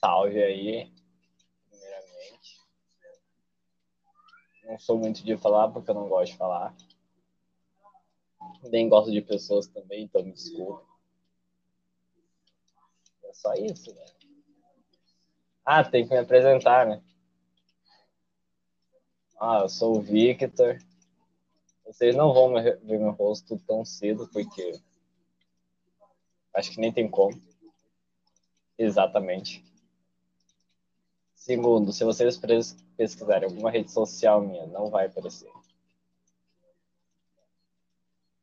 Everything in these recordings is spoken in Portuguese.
Salve aí, primeiramente. Não sou muito de falar porque eu não gosto de falar. Nem gosto de pessoas também, então me desculpa. É só isso, né? Ah, tem que me apresentar, né? Ah, eu sou o Victor. Vocês não vão ver meu rosto tão cedo, porque acho que nem tem como. Exatamente. Segundo, se vocês pesquisarem alguma rede social minha, não vai aparecer.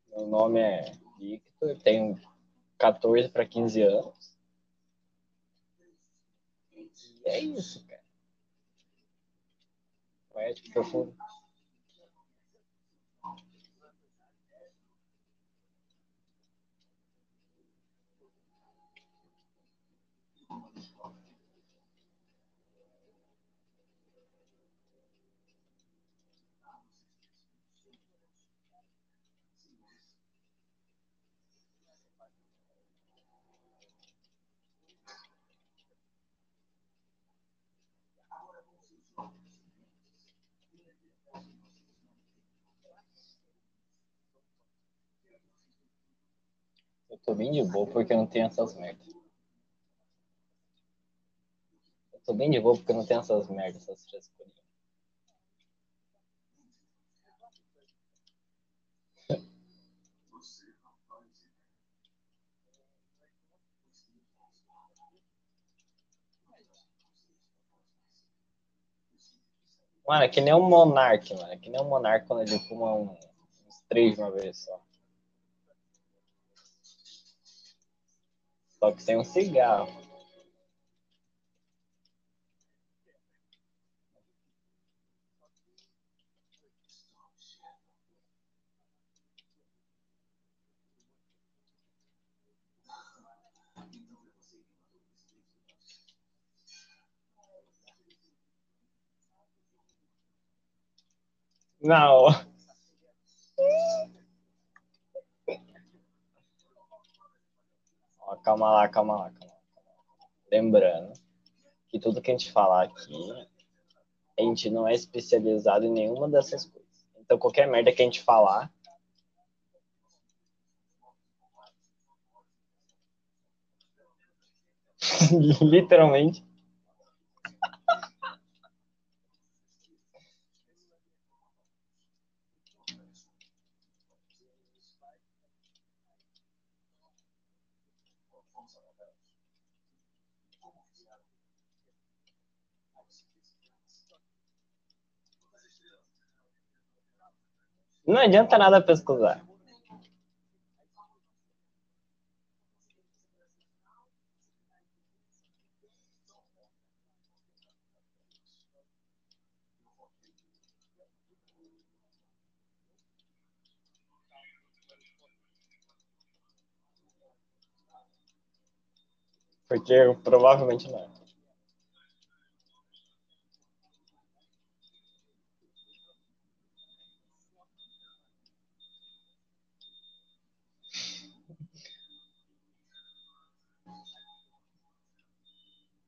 Meu nome é Victor, tenho 14 para 15 anos. E é isso, cara. Poético profundo. Eu tô bem de boa porque não tenho essas merdas. Eu tô bem de boa porque não tenho essas merdas, essas frescurinhas. Mano, é que nem um monarca, mano. É que nem um monarca quando ele fuma um, uns três de uma vez só. Só que sem um cigarro. Não. Ó, calma lá, calma lá, calma lá. Lembrando que tudo que a gente falar aqui, a gente não é especializado em nenhuma dessas coisas. Então, qualquer merda que a gente falar. Literalmente. Não adianta nada pesquisar. Porque provavelmente não.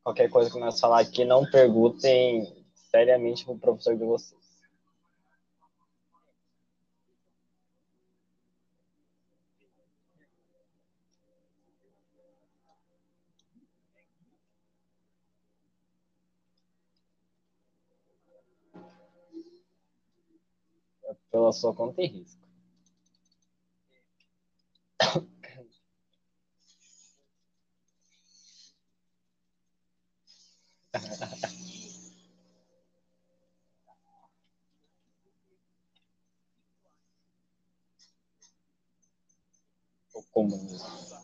Qualquer coisa que nós falar aqui, não perguntem seriamente pro professor de vocês. Pela sua conta e risco. O comunismo.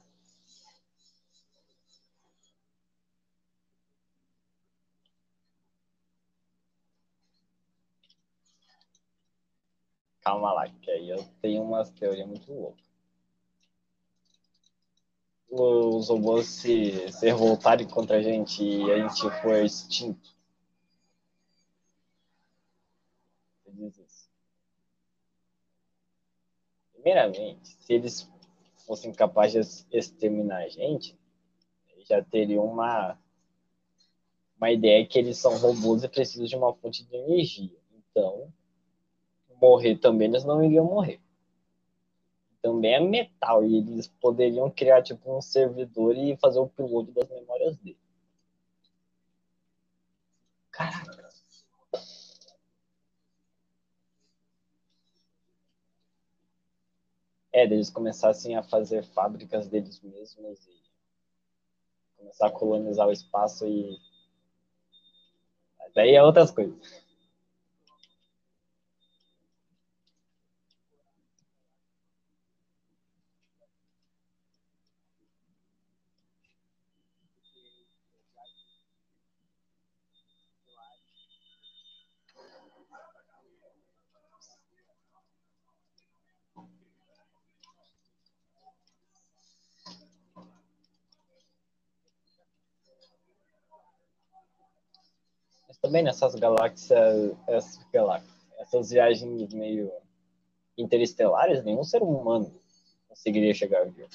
Calma lá, que aí eu tenho umas teorias muito loucas. Os robôs se, se revoltarem contra a gente e a gente for extinto. Diz isso. Primeiramente, se eles fossem capazes de exterminar a gente, já teriam uma, uma ideia que eles são robôs e precisam de uma fonte de energia. Então, morrer também eles não iriam morrer. Também é metal e eles poderiam criar tipo um servidor e fazer o piloto das memórias dele. Caraca. É, eles começassem a fazer fábricas deles mesmos e começar a colonizar o espaço e. Daí é outras coisas. Também nessas galáxias, essas, galáxias, essas viagens meio interestelares, nenhum ser humano conseguiria chegar a ver.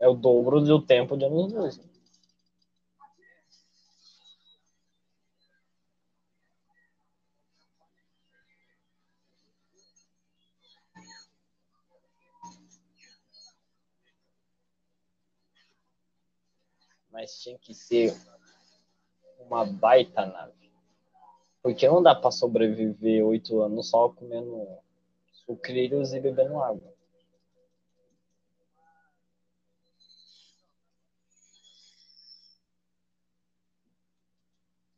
É o dobro do tempo de anos luz. Mas tinha que ser uma baita nave. Porque não dá para sobreviver oito anos só comendo sucrilhos e bebendo água.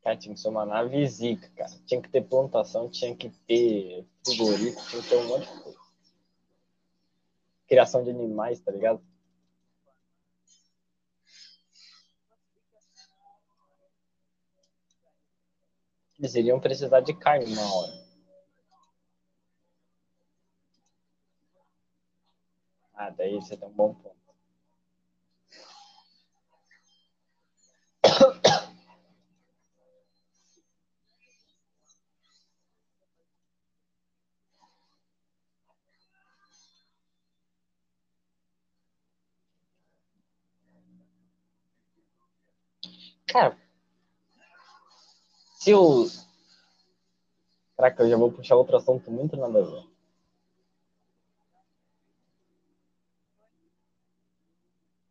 Cara, tinha que ser uma nave zica, cara. Tinha que ter plantação, tinha que ter frigorífico, tinha que ter um monte de coisa. Criação de animais, tá ligado? Eles iriam precisar de carne uma hora. Ah, daí você tem um bom ponto. Cara, se o. Caraca, eu já vou puxar outro assunto muito nada a ver.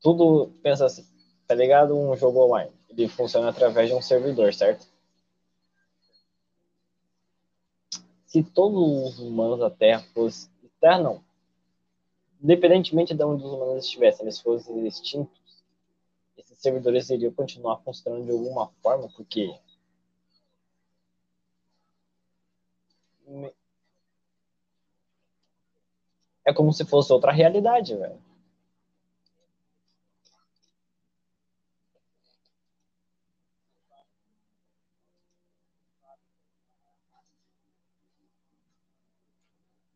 Tudo, pensa assim, tá ligado? Um jogo online. Ele funciona através de um servidor, certo? Se todos os humanos da Terra fossem. Terra não. Independentemente de onde os humanos estivessem, eles fossem extintos, esses servidores iriam continuar funcionando de alguma forma, porque é como se fosse outra realidade, velho.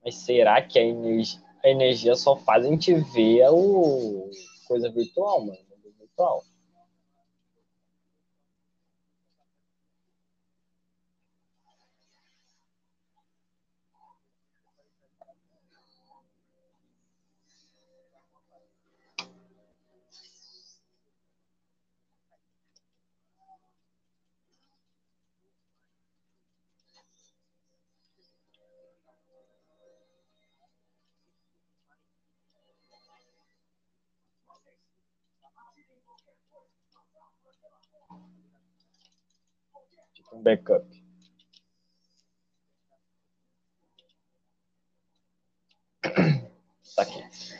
Mas será que a energia, a energia só faz a gente ver o coisa virtual, mano? Virtual. Um backup. Tá aqui.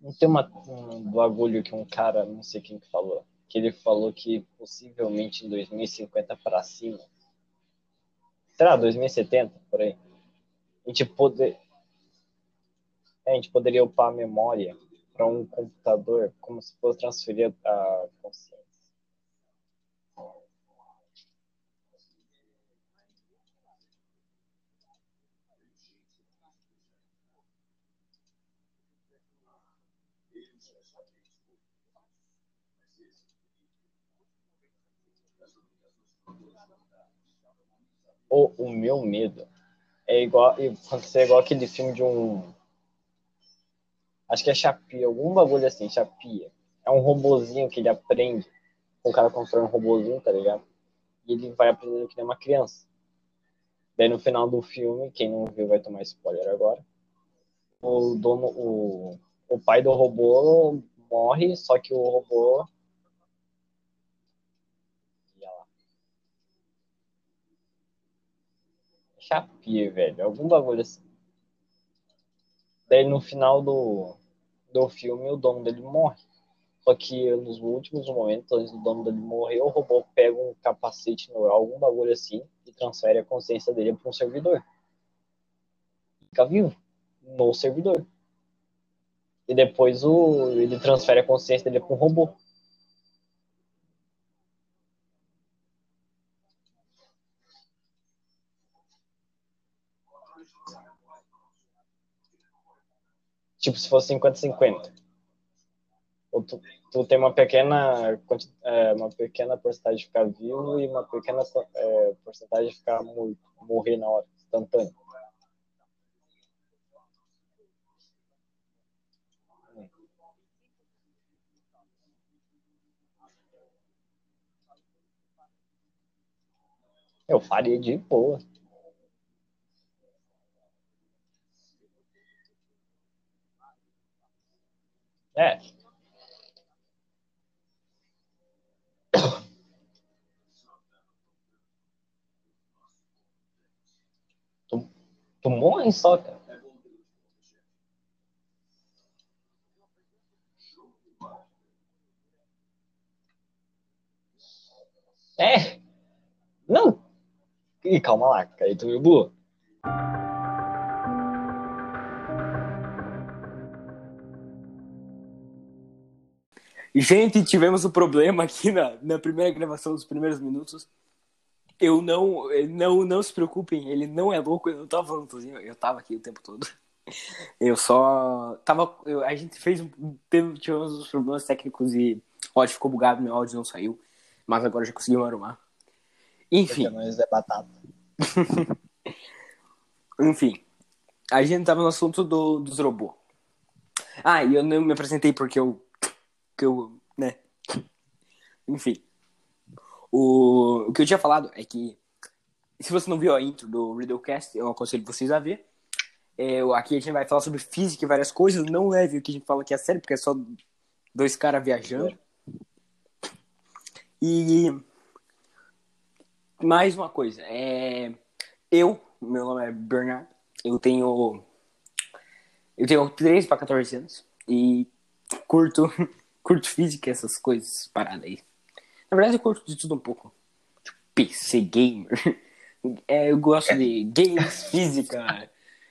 Não tem uma, um bagulho que um cara, não sei quem que falou, que ele falou que possivelmente em 2050 para cima, será 2070 por aí, a gente poder, a gente poderia upar a memória para um computador como se fosse transferir a consciência. O, o meu medo é igual acontecer igual aquele filme de um acho que é Chapia, algum bagulho assim, Chapia. É um robozinho que ele aprende. O cara constrói um robozinho, tá ligado? E ele vai aprendendo que nem uma criança. Daí no final do filme, quem não viu vai tomar spoiler agora. O dono, o, o pai do robô morre, só que o robô Chapia, velho. Algum bagulho assim. Daí no final do, do filme o dono dele morre. Só que nos últimos momentos, antes do dono dele morrer, o robô pega um capacete neural, algum bagulho assim, e transfere a consciência dele para um servidor. Fica vivo no servidor. E depois o, ele transfere a consciência dele para um robô. Tipo, se fosse 50-50. Ou tu, tu tem uma pequena, é, uma pequena porcentagem de ficar vivo e uma pequena é, porcentagem de ficar morto, morrer na hora, instantâneo. Eu faria de boa. É. Tu, tu só, cara. É. Não. E calma lá, cara. Tu viu burro. Gente, tivemos um problema aqui na, na primeira gravação dos primeiros minutos. Eu não, não, não se preocupem, ele não é louco, eu não tava falando sozinho, eu tava aqui o tempo todo. Eu só tava, eu, a gente fez, teve, tivemos uns problemas técnicos e o áudio ficou bugado, meu áudio não saiu, mas agora já conseguimos arrumar. Enfim. É batata. Enfim, a gente tava no assunto do, dos robôs. Ah, e eu não me apresentei porque eu que eu, né? Enfim. O, o que eu tinha falado é que se você não viu a intro do Riddlecast, eu aconselho vocês a ver. É, aqui a gente vai falar sobre física e várias coisas. Não leve o que a gente fala aqui a sério, porque é só dois caras viajando. E mais uma coisa. É, eu, meu nome é Bernard. Eu tenho. Eu tenho 13 para 14 anos. E curto curto física, essas coisas paradas aí. Na verdade, eu curto de tudo um pouco. Tipo, PC gamer. É, eu gosto de games, física.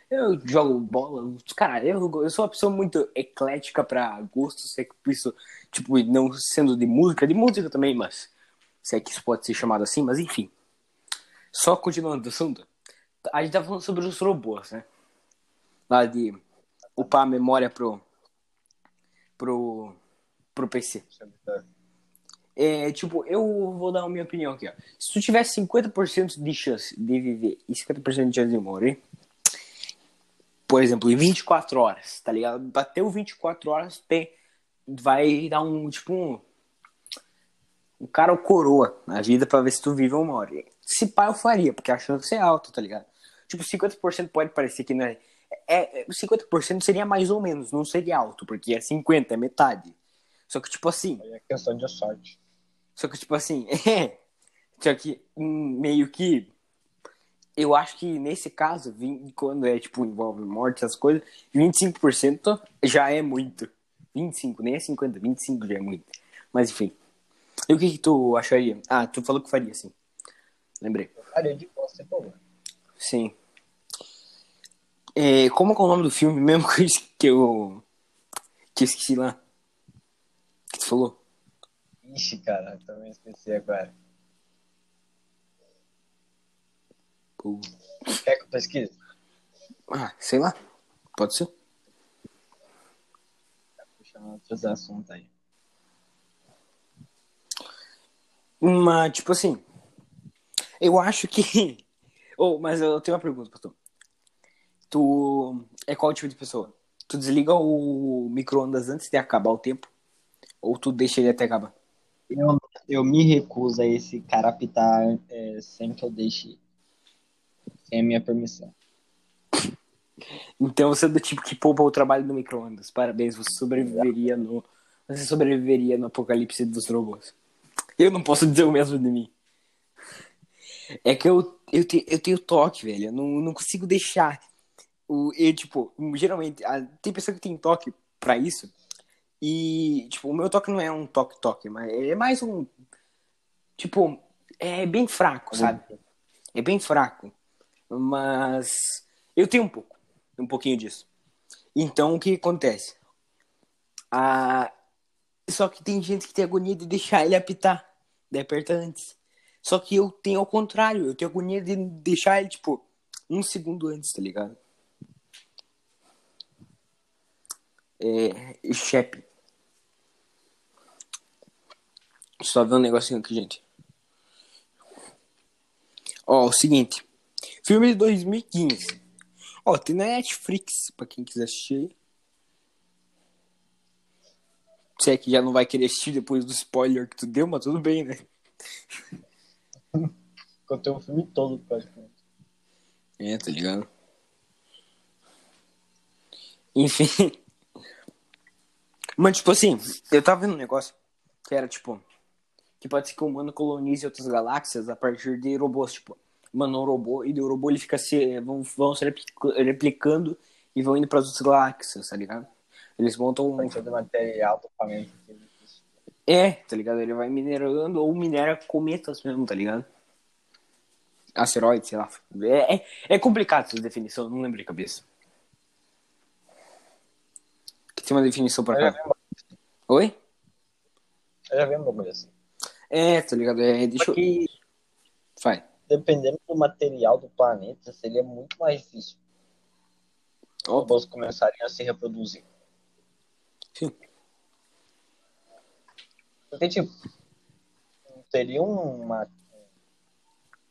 Eu jogo bola. Cara, eu, eu sou uma pessoa muito eclética pra gostos. Sei que isso, tipo, não sendo de música, de música também, mas. Sei que isso pode ser chamado assim, mas enfim. Só continuando o assunto. A gente tá falando sobre os robôs, né? Lá de upar a memória pro. pro pro PC. É, tipo, eu vou dar a minha opinião aqui, ó. Se tu tivesse 50% de chance de viver e 50% de chance de morrer, por exemplo, em 24 horas, tá ligado? Bateu 24 horas, tem, vai dar um, tipo, um, um cara ou coroa na vida pra ver se tu vive ou morre. Se pá, eu faria, porque a chance é alta, tá ligado? Tipo, 50% pode parecer que não é... é 50% seria mais ou menos, não seria alto, porque é 50, é metade. Só que, tipo assim. Aí é questão de sorte. Só que, tipo assim, é. Só que, meio que. Eu acho que nesse caso, quando é, tipo, envolve morte, essas coisas, 25% já é muito. 25, nem é 50, 25 já é muito. Mas enfim. E o que, que tu acharia? Ah, tu falou que faria, sim. Lembrei. Eu faria de boa, sem problema. Sim. É, como é, é o nome do filme mesmo que eu. que eu esqueci lá? Falou? Ixi, cara, também esqueci agora. Pô. Quer que eu pesquise? Ah, sei lá. Pode ser. Tá puxando outros assuntos aí. Mas, tipo assim. Eu acho que. Oh, mas eu tenho uma pergunta pra tu. Tu é qual tipo de pessoa? Tu desliga o micro-ondas antes de acabar o tempo? Ou tu deixa ele até acabar? Eu, eu me recuso a esse cara apitar é, sem que eu deixe sem a minha permissão. Então você é do tipo que poupa o trabalho no micro-ondas. Parabéns, você sobreviveria no. Você sobreviveria no apocalipse dos robôs. Eu não posso dizer o mesmo de mim. É que eu, eu, te, eu tenho toque, velho. Eu não, não consigo deixar. O, eu, tipo, geralmente, tem pessoa que tem toque pra isso. E, tipo, o meu toque não é um toque-toque, mas é mais um. Tipo, é bem fraco, sabe? É bem fraco. Mas eu tenho um pouco, um pouquinho disso. Então o que acontece? Ah, só que tem gente que tem agonia de deixar ele apitar, de aperta antes. Só que eu tenho ao contrário, eu tenho agonia de deixar ele, tipo, um segundo antes, tá ligado? É. Shep. Só ver um negocinho aqui, gente. Ó, o seguinte. Filme de 2015. Ó, tem na Netflix, pra quem quiser assistir. Se é que já não vai querer assistir depois do spoiler que tu deu, mas tudo bem, né? Contei o filme todo, praticamente. É, tá ligado? Enfim. Mas, tipo assim, eu tava vendo um negócio que era, tipo, que pode ser que o humano colonize outras galáxias a partir de robôs, tipo, mano, um robô, e o robô ele fica se. vão, vão se replicando e vão indo para as outras galáxias, tá ligado? Eles montam um. Fazer material totalmente. É, tá ligado? Ele vai minerando ou minera cometas mesmo, tá ligado? Asteroides, sei lá. É, é, é complicado essa definição, não lembro de cabeça. Tem uma definição pra cá. Oi? Eu já vi um bagulho assim. É, tá ligado? É, deixa eu. Vai dependendo do material do planeta, seria muito mais difícil. Os robôs começarem a se reproduzir. Sim. Porque, tipo, teria uma.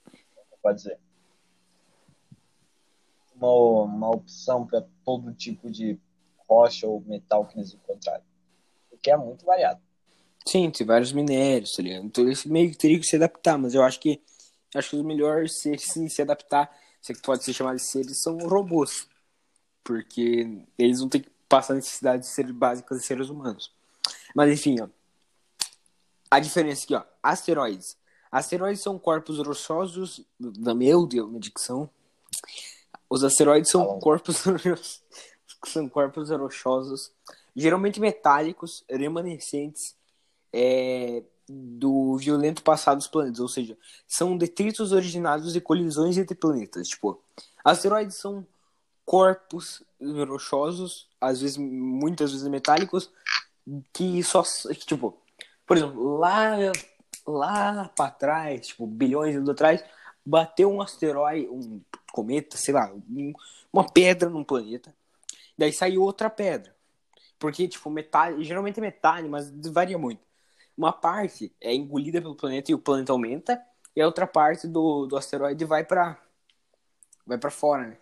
Como pode dizer? Uma, uma opção para todo tipo de rocha ou metal que eles encontrarem. Porque é muito variado. Sim, tem vários minérios, tá ligado? Então esse meio que teria que se adaptar, mas eu acho que acho que os melhores seres se, se adaptar, se pode ser chamado de seres, são robôs. Porque eles não têm que passar necessidade de ser básicas de seres humanos. Mas enfim, ó. A diferença aqui, ó. Asteroides. Asteroides são corpos rochosos. Da meu Deus, minha dicção. Os asteroides são corpos são corpos rochosos, geralmente metálicos, remanescentes, é, do violento passado dos planetas, ou seja, são detritos originados de colisões entre planetas. Tipo, asteroides são corpos rochosos, às vezes, muitas vezes metálicos, que só, tipo, por exemplo, lá, lá para trás, tipo, bilhões de anos atrás, bateu um asteroide, um cometa, sei lá, um, uma pedra num planeta, daí saiu outra pedra. Porque, tipo, metal, geralmente é metal, mas varia muito uma parte é engolida pelo planeta e o planeta aumenta, e a outra parte do, do asteroide vai para vai para fora, né?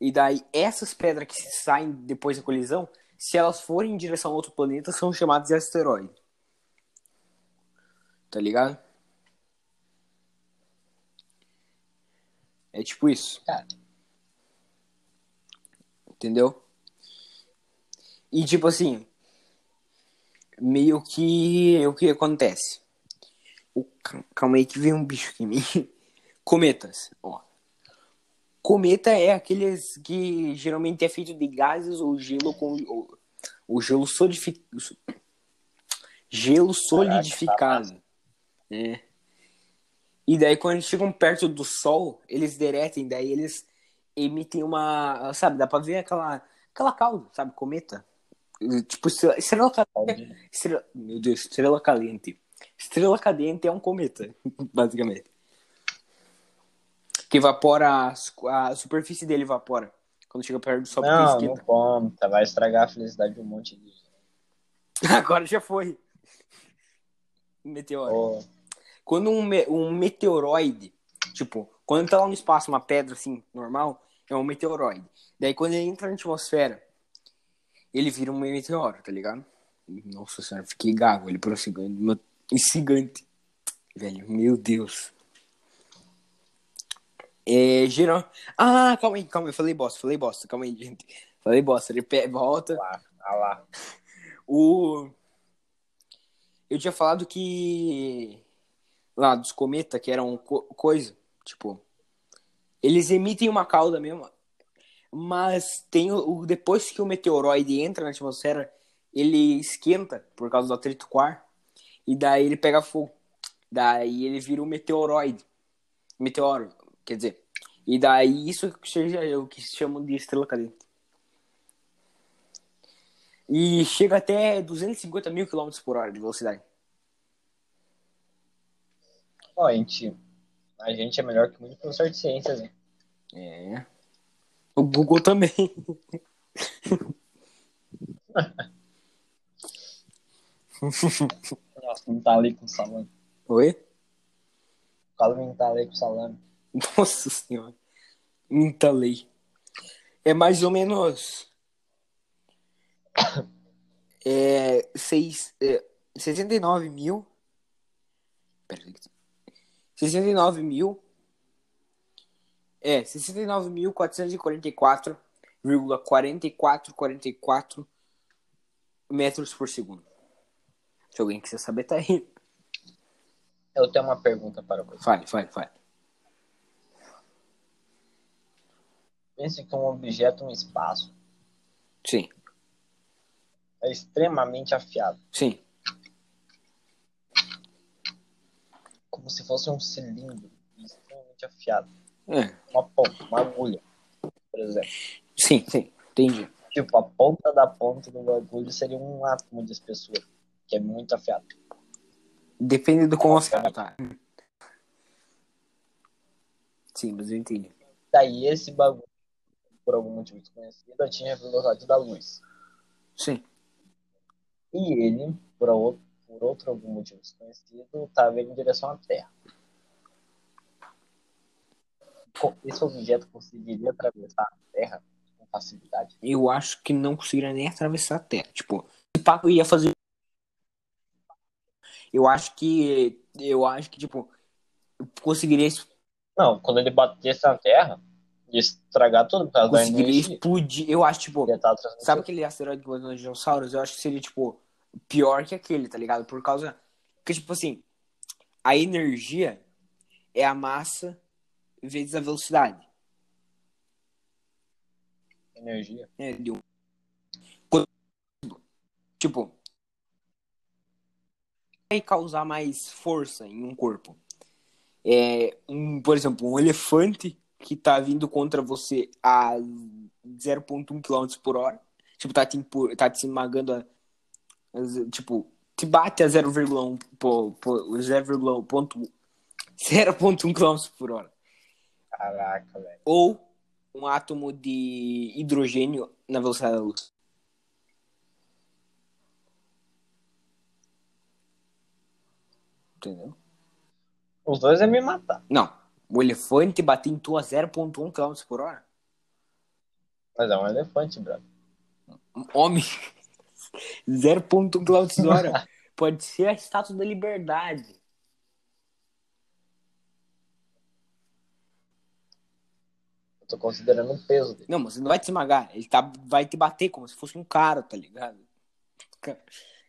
E daí essas pedras que saem depois da colisão, se elas forem em direção a outro planeta, são chamadas de asteroide. Tá ligado? É tipo isso. Cara. Entendeu? E tipo assim, meio que o que acontece? O, calma aí que vem um bicho aqui em mim. Cometas, ó. Cometa é aqueles que geralmente é feito de gases ou gelo com ou, o gelo solidificado. Gelo solidificado. É. E daí quando eles chegam perto do sol, eles derretem, daí eles emitem uma. Sabe, dá pra ver aquela. Aquela cauda, sabe? Cometa. Tipo, estrela, estrela caliente. Estrela, meu Deus, estrela caliente. Estrela caliente é um cometa, basicamente. Que evapora. A, a superfície dele evapora. Quando chega perto do sol, Não, não conta. Vai estragar a felicidade de um monte de gente. Agora já foi. Meteoro. Ô, Quando um, um meteoroide, tipo, quando tá lá no espaço, uma pedra assim, normal, é um meteoroide. Daí quando ele entra na atmosfera, ele vira um meteoro, tá ligado? Nossa senhora, fiquei gago, ele prosseguindo. Gigante. Velho, meu Deus. É, geral. Ah, calma aí, calma aí, falei bosta, falei bosta, calma aí, gente. Falei bosta, ele volta. lá, ah lá. O. Eu tinha falado que. Lá dos cometas, que eram co- coisa. Tipo. Eles emitem uma cauda mesmo. Mas tem o, depois que o meteoroide entra na atmosfera, ele esquenta por causa do atrito com ar. E daí ele pega fogo. Daí ele vira um meteoroide. Meteoro, quer dizer. E daí isso que seja o que se chama de estrela cadente. E chega até 250 mil quilômetros por hora de velocidade. Ó, a gente, a gente é melhor que muito professor de ciências, hein? É. O Google também. Nossa, não tá ali com salame. Oi? O Calvin tá ali com salame. Nossa senhora. Muita lei. É mais ou menos. É. Seis, é 69 mil. Pera aí. 69 mil. É, 69.444,4444 metros por segundo. Se alguém quiser saber, tá aí. Eu tenho uma pergunta para você. Fale, fale, fale. Pense que um objeto no espaço Sim, é extremamente afiado. sim. Como se fosse um cilindro extremamente afiado. É, Uma ponta, uma agulha, por exemplo. sim, sim. Entendi. Tipo, a ponta da ponta do bagulho seria um átomo de espessura, que é muito afiado. Depende do como afiado tá. Sim, mas eu entendi. Daí esse bagulho, por algum motivo desconhecido, atinge a velocidade da luz. Sim. E ele, por outro, por outro algum motivo desconhecido, estava indo em direção à Terra. Esse objeto conseguiria atravessar a Terra com facilidade? Eu acho que não conseguiria nem atravessar a Terra. Tipo, o Paco ia fazer. Eu acho que. Eu acho que, tipo, conseguiria, Não, quando ele batesse na Terra, ia estragar tudo por causa da conseguiria energia. explodir. Eu acho, tipo, transmitindo. Sabe aquele asteroide que mandou nos dinossauros? Eu acho que seria, tipo, pior que aquele, tá ligado? Por causa. Porque, tipo assim, a energia é a massa vezes a velocidade. energia? né? De um... Tipo, vai causar mais força em um corpo. É, um, por exemplo, um elefante que tá vindo contra você a 0.1 km por hora. Tipo, tá te, empu- tá te esmagando a, a- Tipo, te bate a 0,1 po- po- 0,1 ponto- 0.1 km por hora. Caraca, velho. Ou um átomo de hidrogênio na velocidade da luz. Entendeu? Os dois iam me matar. Não. O elefante bater em tu a 0.1 km por hora? Mas é um elefante, brother. Homem. 0.1 km por hora. Pode ser a estátua da liberdade. Eu tô considerando o peso dele. Não, mas você não vai te esmagar. Ele tá, vai te bater como se fosse um cara, tá ligado?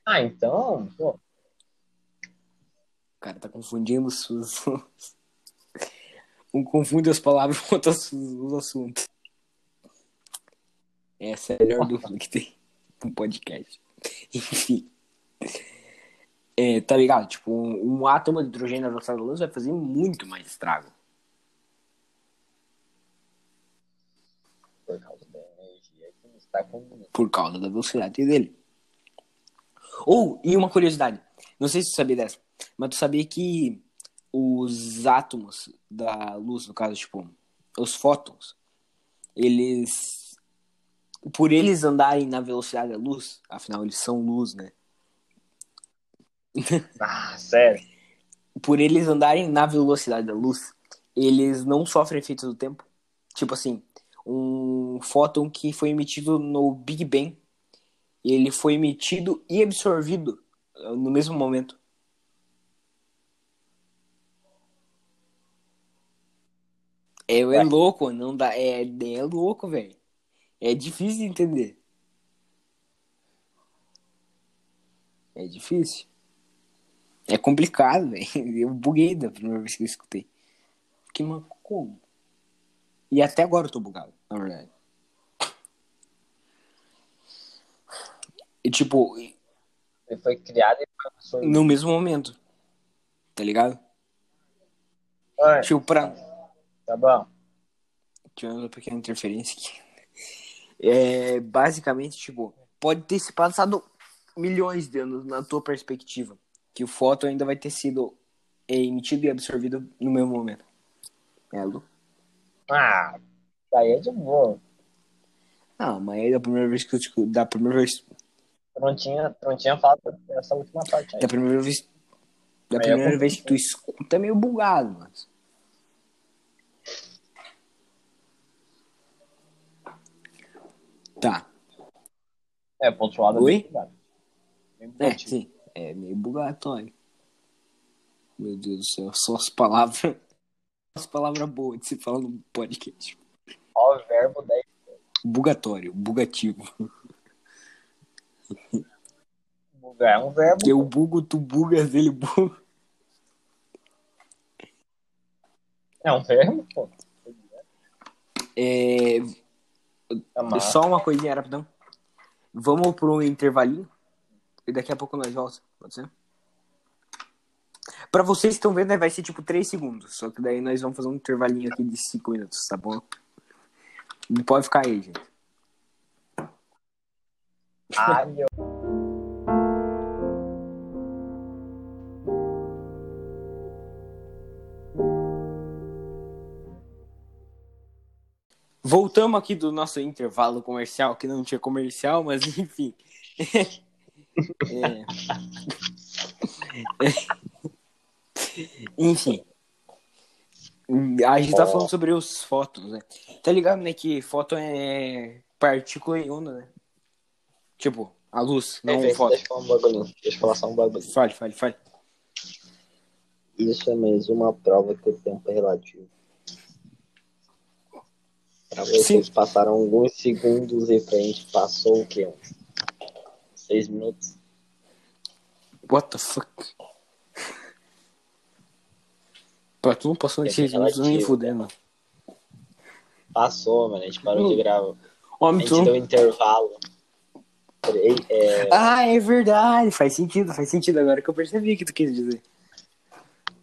Ah, então, pô, O cara tá confundindo os. Um confunde as palavras com outros- os assuntos. Essa é a melhor dúvida que tem. um podcast. Enfim. É, tá ligado? Tipo, um, um átomo de hidrogênio velocidade da luz vai fazer muito mais estrago. Por causa da energia que está combinando. Por causa da velocidade dele. Ou, e uma curiosidade. Não sei se tu sabia dessa, mas tu sabia que os átomos da luz, no caso, tipo, os fótons, eles. Por eles andarem na velocidade da luz, afinal eles são luz, né? Ah, sério? Por eles andarem na velocidade da luz, eles não sofrem efeitos do tempo. Tipo assim, um fóton que foi emitido no Big Bang, ele foi emitido e absorvido uh, no mesmo momento. É, é louco, não dá. É, é louco, velho. É difícil de entender. É difícil. É complicado, velho. Eu buguei da primeira vez que eu escutei. Fiquei, mas como? E até agora eu tô bugado, na verdade. E tipo, Ele foi criado e absorvido. no mesmo momento. Tá ligado? Ué, Tipo, pra. Tá bom. Tivemos uma pequena interferência aqui. É, basicamente, tipo, pode ter se passado milhões de anos na tua perspectiva. Que o fóton ainda vai ter sido é, emitido e absorvido no mesmo momento. É, Lu? Ah, daí é de boa. Não, mas aí da primeira vez que eu escu- da primeira vez, Eu não tinha, não tinha falado dessa última parte aí. da primeira vez, da Aí primeira eu- vez que tu escuta é meio bugado, mas. Tá. É, lado é Oi? bugado. É, bugativo. sim. É meio bugatório. Meu Deus do céu, só as palavras. As palavras boas de se falar no podcast. Ó, o verbo 10. Bugatório, bugativo. Bugar é um verbo. Eu bugo, tu bugas, ele buga. É um verbo, pô. É, É só uma coisinha rapidão. Vamos pro intervalinho. E daqui a pouco nós voltamos. Pode ser? Pra vocês que estão vendo, né, vai ser tipo 3 segundos. Só que daí nós vamos fazer um intervalinho aqui de 5 minutos, tá bom? Não pode ficar aí, gente. Ai, eu... Voltamos aqui do nosso intervalo comercial, que não tinha comercial, mas enfim. É. Enfim. A gente tá falando sobre os fótons, né? Tá ligado, né? Que fóton é partícula e onda, né? Tipo, a luz, não Enfim, o fóton. deixa eu falar um bagulho. Deixa eu falar só um bagulho. Fale, fale, fale. Isso é mesmo uma prova que o tempo é relativo. Pra vocês Sim. passaram alguns segundos e pra gente passou o quê? Seis minutos? What the fuck? Pra tu não passou É nesses minutos nem fudendo. Passou, mano. A gente parou Hum. de gravar. A Homem, gente tu... deu intervalo. Peraí, É, Ah, é verdade. Faz sentido, faz sentido. Agora que eu percebi o que tu quis dizer.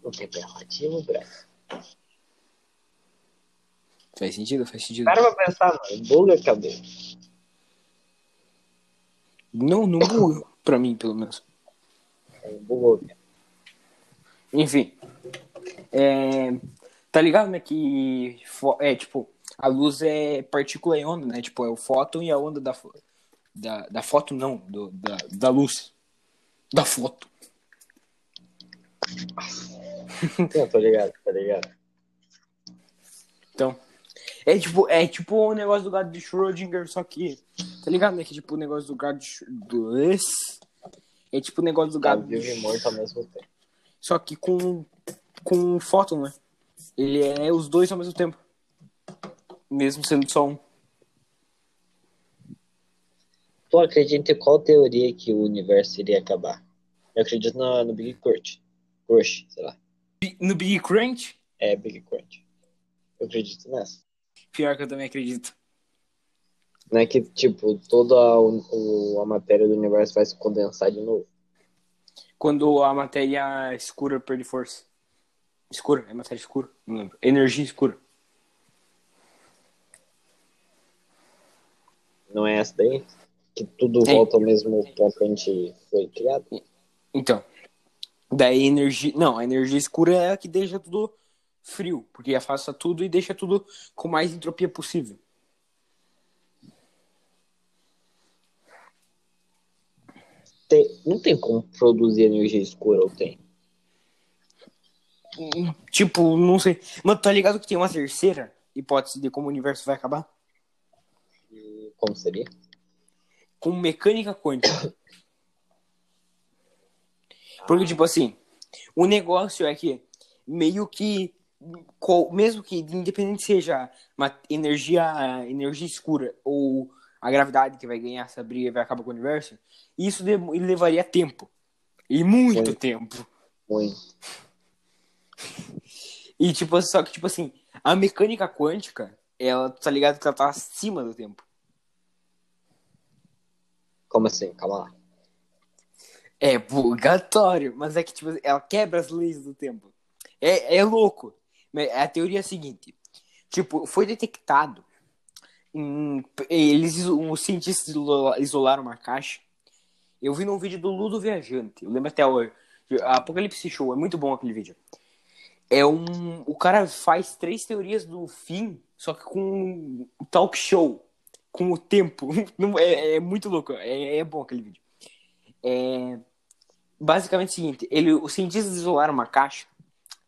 o tempo é relativo, Breno. Faz sentido, faz sentido. Para pra pensar, mano. Buga a cabeça. Não, não buga. pra mim, pelo menos. Bugou. Enfim. É, Tá ligado, né? Que é tipo, a luz é partícula e onda, né? Tipo, é o fóton e a onda da da, da foto, não, do, da, da luz. Da foto. Eu tô ligado, tá ligado. Então. É tipo, é tipo o negócio do gato de Schrödinger, só que. Tá ligado, né? Que tipo o negócio do gato de do É tipo o negócio do Tá gato. de vivo e morto ao mesmo tempo. Só que com, com fóton, né? Ele é os dois ao mesmo tempo. Mesmo sendo só um. Tu acredita em qual teoria que o universo iria acabar? Eu acredito no, no Big Crunch. Crunch, sei lá. No Big Crunch, É, Big Crunch. Eu acredito nessa. pior que eu também acredito. Não é que, tipo, toda a, o- a matéria do universo vai se condensar de novo. Quando a matéria escura perde força. Escura, é matéria escura, não lembro. Energia escura. Não é essa daí? Que tudo É. volta ao mesmo ponto que a gente foi criado? Então, daí energia. Não, a energia escura é a que deixa tudo frio, porque afasta tudo e deixa tudo com mais entropia possível. Tem- não tem como produzir energia escura, ou tem? Tipo, não sei. Mas tá ligado que tem uma terceira hipótese de como o universo vai acabar? Como seria? Com mecânica quântica. Porque, tipo assim, o negócio é que meio que. Mesmo que independente seja uma energia, energia escura ou a gravidade que vai ganhar essa briga e vai acabar com o universo, isso levaria tempo. E muito Sim. tempo. Muito. E tipo, só que, tipo assim, a mecânica quântica, ela tá ligado que ela tá acima do tempo. Como assim? Calma lá. É purgatório, mas é que, tipo, ela quebra as leis do tempo. É, é louco. Mas A teoria é a seguinte: tipo, foi detectado. em- eles, os cientistas isola- isolaram uma caixa. Eu vi num vídeo do Ludo Viajante. Eu lembro até hoje. Apocalipse Show, é muito bom aquele vídeo. É um. O cara faz três teorias do fim, só que com talk show. Com o tempo. É, é muito louco. É, é bom aquele vídeo. É, basicamente é o seguinte, ele, os cientistas isolaram uma caixa,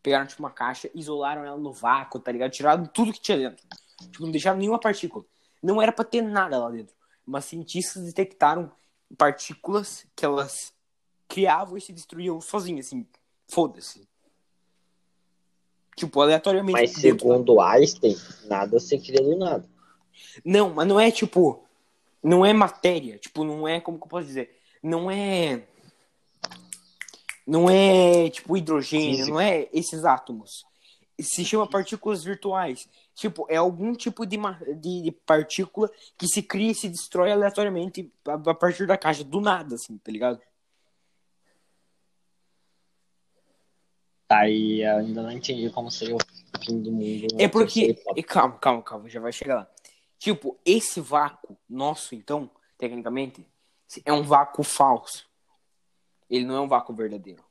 pegaram tipo uma caixa, isolaram ela no vácuo, tá ligado? Tiraram tudo que tinha dentro. Tipo, não deixaram nenhuma partícula. Não era pra ter nada lá dentro. Mas cientistas detectaram partículas que elas criavam e se destruíam sozinhas, assim. Foda-se. Tipo, aleatoriamente. Mas da- segundo Einstein, nada se cria do nada. Não, mas não é tipo. Não é matéria. Tipo, não é. Como que eu posso dizer? Não é. Não é tipo hidrogênio, Física. não é esses átomos. Se chama partículas virtuais. Tipo, é algum tipo de, de, de partícula que se cria e se destrói aleatoriamente a, a partir da caixa, do nada, assim, tá ligado? Tá, eu ainda não entendi como seria o fim do mundo. É porque. e Calma, calma, calma, já vai chegar lá. Tipo, esse vácuo nosso, então, tecnicamente, é um vácuo falso. Ele não é um vácuo verdadeiro.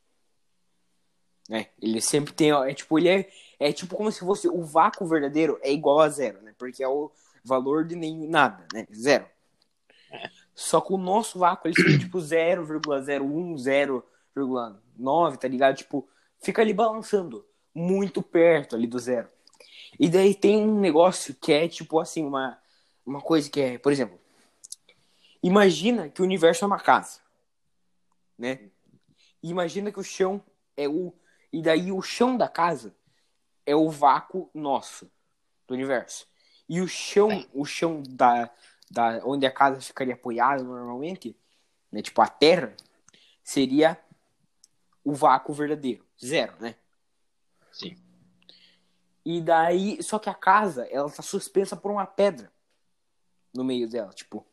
É, ele sempre tem. É tipo, ele é, é tipo como se fosse. O vácuo verdadeiro é igual a zero, né? Porque é o valor de nem nada, né? Zero. Só que o nosso vácuo, ele seria tipo 0,01, 0,9, tá ligado? Tipo, fica ali balançando muito perto ali do zero. E daí tem um negócio que é tipo assim, uma, uma coisa que é, por exemplo, imagina que o universo é uma casa, né? Imagina que o chão é o. E daí o chão da casa é o vácuo nosso do universo. E o chão, o chão da, da onde a casa ficaria apoiada normalmente, né? Tipo a terra, seria o vácuo verdadeiro, zero, né? Sim. E daí, só que a casa, ela tá suspensa por uma pedra no meio dela, tipo,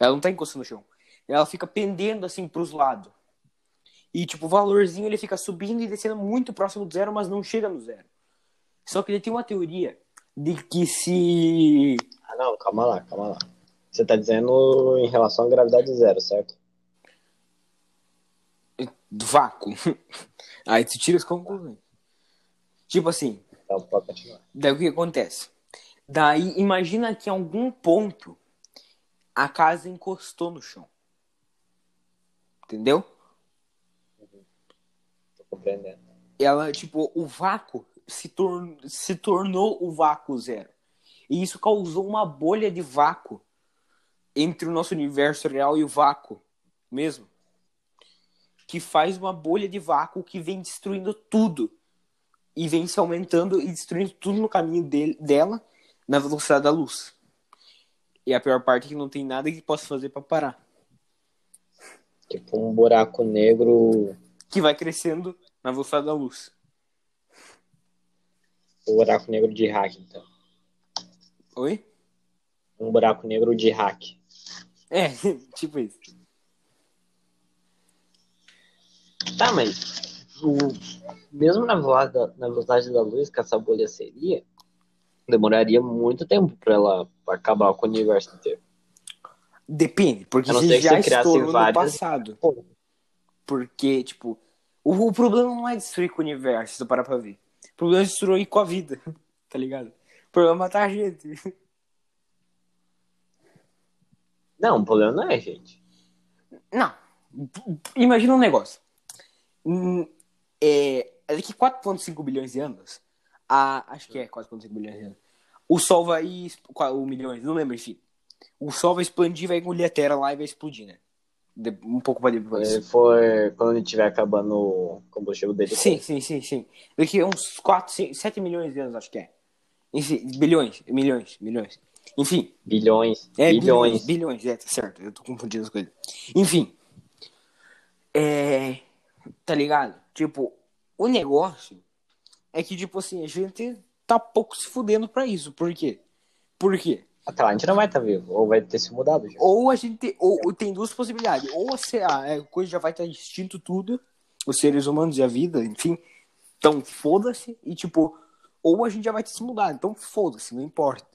ela não tá encostando no chão. Ela fica pendendo assim pros lados. E tipo, o valorzinho ele fica subindo e descendo muito próximo do zero, mas não chega no zero. Só que ele tem uma teoria de que se Ah, não, calma lá, calma lá. Você tá dizendo em relação à gravidade zero, certo? Vácuo, aí tu tira as conclusões. Tipo assim, Então pode continuar. Daí o que acontece? Daí imagina que em algum ponto a casa encostou no chão. Entendeu? Tô compreendendo. Ela, tipo, o vácuo se, tor se tornou o vácuo zero. E isso causou uma bolha de vácuo entre o nosso universo real e o vácuo mesmo. Que faz uma bolha de vácuo que vem destruindo tudo. E vem se aumentando e destruindo tudo no caminho dele, dela na velocidade da luz. E a pior parte é que não tem nada que possa fazer para parar. Tipo um buraco negro. Que vai crescendo na velocidade da luz. Um buraco negro de hack, então. Oi? Um buraco negro de hack. É, tipo isso. Tá, mas o- mesmo na velocidade, na velocidade da luz que essa bolha seria, demoraria muito tempo pra ela acabar com o universo inteiro. Depende, porque A que já criasse estourou no várias- passado. Pô, Porque, tipo, o, o problema não é destruir com o universo, se tu parar pra ver. O problema é destruir com a vida, tá ligado? O problema é matar a gente. Não, o problema não é, gente. Não. Imagina um negócio. É, é daqui 4,5 bilhões de anos. A, acho que é 4,5 bilhões de anos. O Sol vai. O milhões, não lembro, enfim. O Sol vai expandir, vai engolir a Terra lá e vai explodir, né? De- um pouco pra depois. Se for quando ele estiver acabando o combustível dele. Sim, sim, sim, sim. Daqui uns 4, 7 milhões de anos, acho que é. Enfim, bilhões, milhões, milhões. Enfim, Bilhões. é bilhões. bilhões, bilhões, é, tá certo. Eu tô confundindo as coisas. Enfim. É. Tá ligado? Tipo, o negócio é que, tipo assim, a gente tá pouco se fudendo pra isso. Por quê? Por quê? Até lá a gente não vai estar vivo. Ou vai ter se mudado já. Ou a gente. Ou, ou tem duas possibilidades. Ou a, se- a coisa já vai estar extinto tudo, os seres humanos e a vida, enfim. Então foda-se. E tipo, ou a gente já vai ter se mudado. Então foda-se, não importa.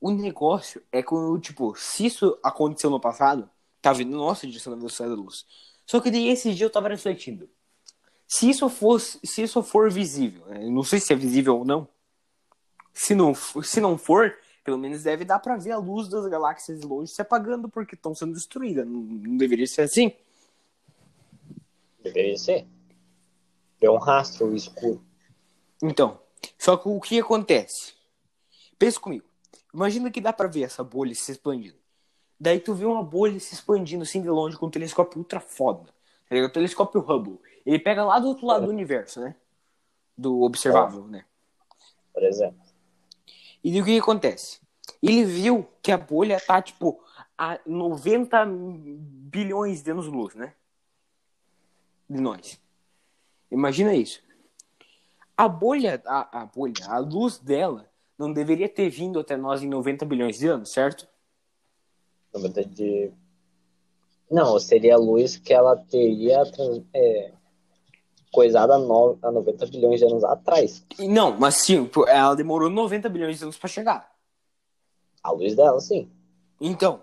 O negócio é quando, tipo, se isso aconteceu no passado, tá vindo nossa direção da velocidade da luz. Só que daí esse dia eu tava refletindo. Se isso fosse, se isso for visível, né? não sei se é visível ou não. Se não, for- se não for, pelo menos deve dar pra ver a luz das galáxias de longe se apagando porque estão sendo destruídas. Não, não deveria ser assim? Deveria ser. É um rastro escuro. Então, só que o que acontece? Pensa comigo. Imagina que dá pra ver essa bolha se expandindo. Daí tu vê uma bolha se expandindo assim de longe com um telescópio ultra foda. Tá? O telescópio Hubble. Ele pega lá do outro lado do universo, né? Do observável, né? Por exemplo. E o que, que acontece? Ele viu que a bolha tá, tipo, a 90 bilhões de anos-luz, né? De nós. Imagina isso. A bolha, a, a bolha, a luz dela não deveria ter vindo até nós em 90 bilhões de anos, certo? 90 de. Não, seria a luz que ela teria é, coisado há, no... há 90 bilhões de anos atrás. Não, mas sim, ela demorou 90 bilhões de anos pra chegar. A luz dela, sim. Então,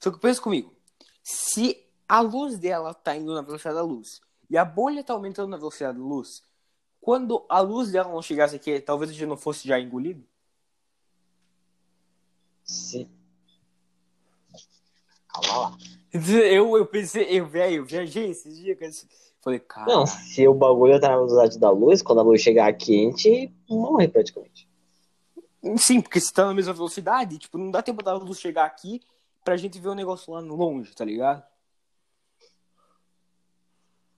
só que pensa comigo. Se a luz dela tá indo na velocidade da luz e a bolha tá aumentando na velocidade da luz, quando a luz dela não chegasse aqui, talvez a gente não fosse já engolido? Se. Calma lá. Eu, eu pensei, eu, velho, eu viajei esses dias. Falei, cara. Não, se o bagulho tá na velocidade da luz, quando a luz chegar aqui, a gente morre praticamente. Sim, porque se tá na mesma velocidade, tipo, não dá tempo da luz chegar aqui pra gente ver o negócio lá no longe, tá ligado?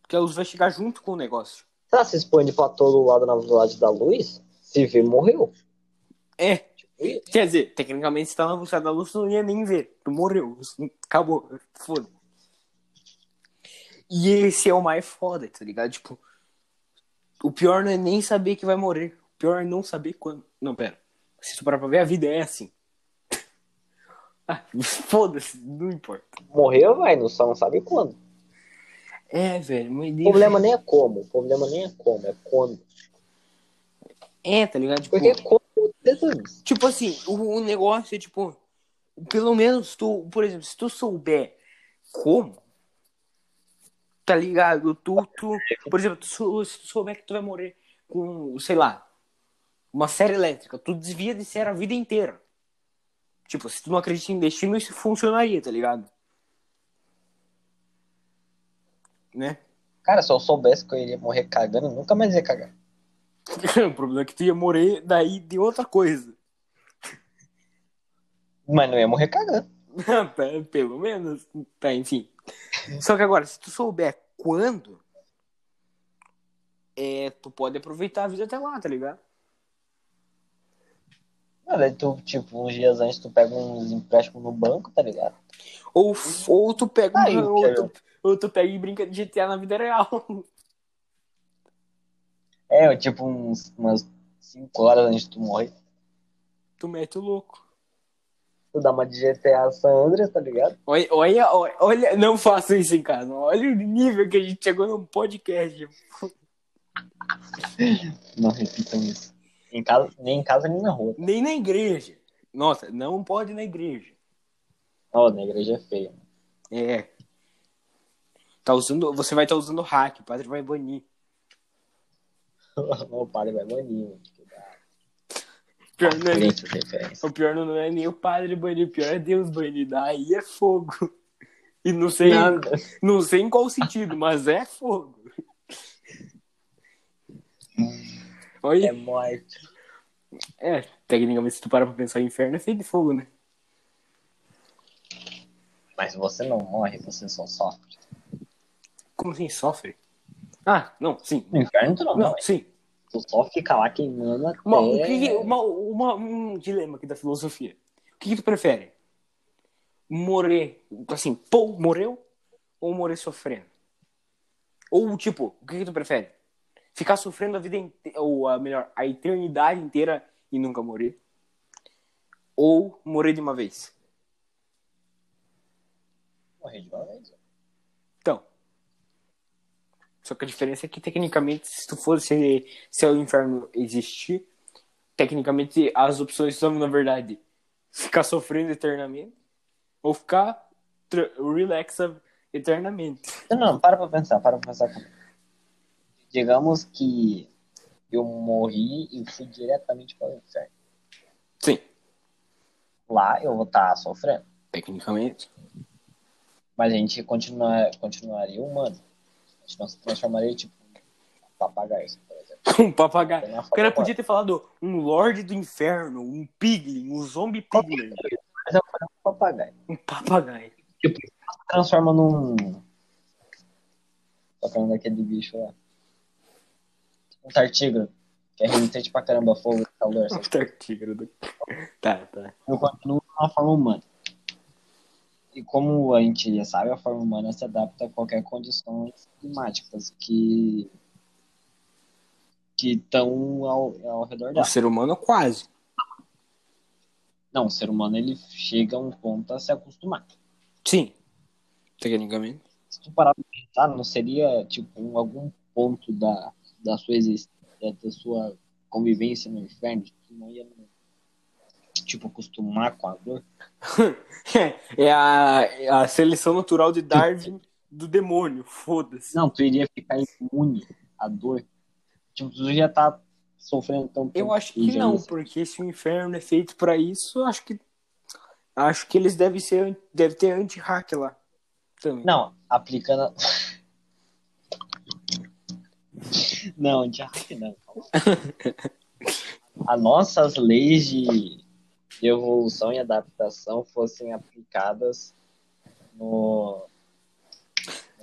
Porque a luz vai chegar junto com o negócio. Se ela se expande pra todo lado na velocidade da luz, se vê, morreu. É, Quer dizer, tecnicamente, se tá na velocidade da luz, tu não ia nem ver. Tu morreu. Acabou. Foda. E esse é o mais foda, tá ligado? Tipo, o pior não é nem saber que vai morrer. O pior é não saber quando. Não, pera. Se tu parar pra ver, a vida é assim. Ah, Foda-se, não importa. Morreu, vai, não só não sabe quando. É, velho, O problema nem é como, o problema nem é como, é quando. É, tá ligado? Tipo, Porque como Tipo assim, o, o negócio é tipo, pelo menos tu, por exemplo, se tu souber como, tá ligado? Tu, tu, por exemplo, tu, sou- se tu souber que tu vai morrer com, sei lá, uma série elétrica, tu desvia de ser a vida inteira. Tipo, se tu não acredita em destino, isso funcionaria, tá ligado? Né? Cara, se eu soubesse que eu iria morrer cagando, eu nunca mais ia cagar. o problema é que tu ia morrer daí de outra coisa. Mas não ia morrer cagando. Pe- Pelo menos. Tá, enfim. Só que agora, se tu souber quando, é, tu pode aproveitar a vida até lá, tá ligado? Aí tu, tipo, uns dias antes tu pega uns empréstimos no banco, tá ligado? Ou, ou tu pega Aí, ou, tu, ou tu pega e brinca de GTA na vida real. É, tipo, uns, umas 5 horas antes de tu morrer. tu mete o louco. Tu dá uma de GTA San Andreas, tá ligado? Olha, olha, olha, não faça isso em casa. Olha o nível que a gente chegou no podcast. Não repitam isso. Em casa, nem em casa, nem na rua. Nem na igreja. Nossa, não pode na igreja. Ó, na igreja é feio. É. Tá usando, você vai estar usando hack, o padre vai banir. o padre vai banir. Pior não é, o pior não é nem o padre banir, o pior é Deus banir. Daí é fogo. E não sei, Nada. não sei em qual sentido, mas é fogo. Olha, É morte. é, tecnicamente, se tu parar pra pensar, o inferno é feito de fogo, né? Mas você não morre, você só sofre. Como assim sofre? Ah, não, sim. No inferno tu não, Não, sim. Tu só fica lá queimando até... Uma, o que que- uma- uma- um dilema aqui da filosofia. O que, que tu prefere? Morrer, assim, pô, morreu? Ou morrer sofrendo? Ou, tipo, o que, que tu prefere? Ficar sofrendo a vida inteira, ou a melhor, a eternidade inteira e nunca morrer? Ou morrer de uma vez? Morrer de uma vez. Só que a diferença é que, tecnicamente, se tu fosse, se o inferno existir, tecnicamente as opções são, na verdade, ficar sofrendo eternamente ou ficar relaxa eternamente. Não, não, para pra pensar, para pra pensar. Digamos que eu morri e fui diretamente para o inferno. Sim, Lá eu vou estar sofrendo. tecnicamente. Mas a gente continua, continuaria humano. Gente não se transformaria, tipo, em papagaio, por exemplo. Um papagaio. O cara podia ter falado um Lorde do Inferno, um Piglin, um Zombie Piglin, Mas eu falei um papagaio. um papagaio. Transforma num. Tô falando daquele bicho lá. Um tartígrado. Que é resistente pra caramba fogo e calor. sabe? Tartígrado. do- Tá, tá. Eu continuo na forma humana. E como a gente já sabe, a forma humana se adapta a qualquer condições climáticas que que estão ao, ao redor O dela. ser humano quase. Não, o ser humano ele chega a um ponto a se acostumar. Sim. Tecnicamente. Se tu parar pra pensar, não seria tipo em algum ponto da, da sua existência, da sua convivência no inferno, que não ia tipo acostumar com a dor? É a, é a seleção natural de Darwin do demônio. Foda-se. Não, tu iria ficar imune à dor. Tipo, tu já tá sofrendo tão Eu acho que não, isso. porque se o inferno é feito pra isso, acho que. Acho que eles devem ser. Deve ter anti-hack lá. Também. Não, aplicando. a- não, já não. As nossas leis de de evolução e adaptação fossem aplicadas no.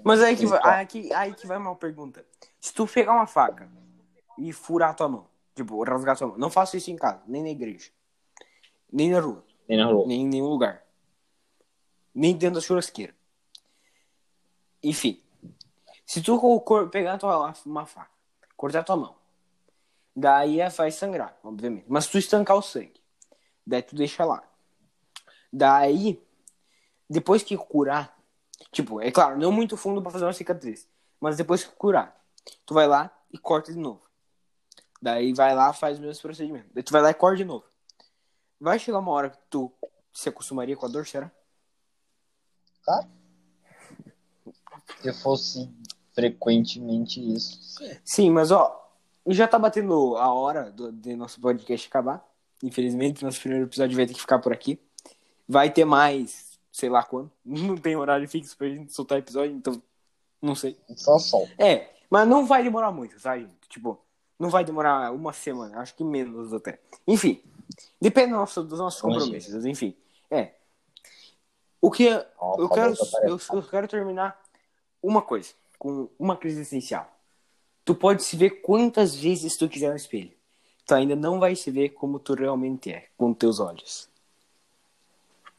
Mas aí que, vai, aí, que, aí que vai uma pergunta. Se tu pegar uma faca e furar tua mão, tipo, rasgar tua mão, não faça isso em casa, nem na igreja, nem na rua, Nem na rua. nem em nenhum lugar, nem dentro da churrasqueira. Enfim, se tu pegar tua, uma faca, cortar tua mão, daí é- vai sangrar, obviamente. Mas se tu estancar o sangue, daí tu deixa lá. Daí, depois que curar, tipo, é claro, não muito fundo pra fazer uma cicatriz, mas depois que curar, tu vai lá e corta de novo. Daí vai lá, faz o mesmo procedimento. Daí tu vai lá e corta de novo. Vai chegar uma hora que tu se acostumaria com a dor, será? Claro. Se fosse frequentemente isso. Sim. Sim, mas ó, já tá batendo a hora do, de nosso podcast acabar. Infelizmente, nosso primeiro episódio vai ter que ficar por aqui. Vai ter mais, sei lá quando. Não tem horário fixo pra gente soltar episódio, então não sei. Só sol. É, mas não vai demorar muito, tá, gente? Tipo, não vai demorar uma semana, acho que menos até. Enfim, depende do nosso- dos nossos compromissos, enfim. É. O que Ó, eu quero, eu, eu quero terminar uma coisa, com uma crise essencial. Tu pode se ver quantas vezes tu quiser no espelho. Tu ainda não vai se ver como tu realmente é, com teus olhos.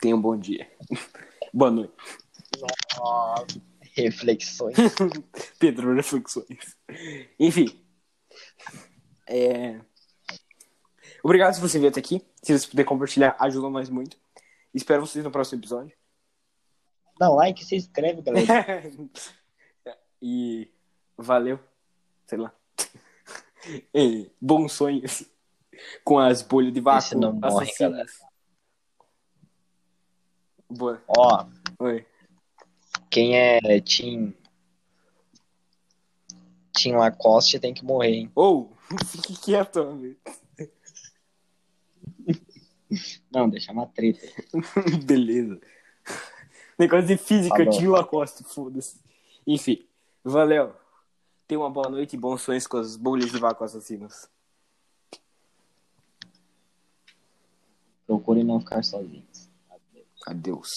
Tenha um bom dia. Boa noite. Nossa. Reflexões. Pedro Reflexões. Enfim. É... Obrigado se você veio até aqui. Se você puder compartilhar, ajuda nós muito. Espero vocês no próximo episódio. Dá um like e se inscreve, galera. e valeu. Sei lá. Bons sonhos com as bolhas de vácuo Esse não morre, assassinas. Boa. Ó, Oi. quem é Team. Team Lacoste tem que morrer, hein? Ou, fique quieto, amigo. Não, deixa uma treta. Beleza. Negócio de física, Falou. tio Lacoste, foda-se. Enfim, valeu. Tenha uma boa noite e bons sonhos com as bolhas de vácuo assassinos. Procure não ficar sozinhos. Adeus.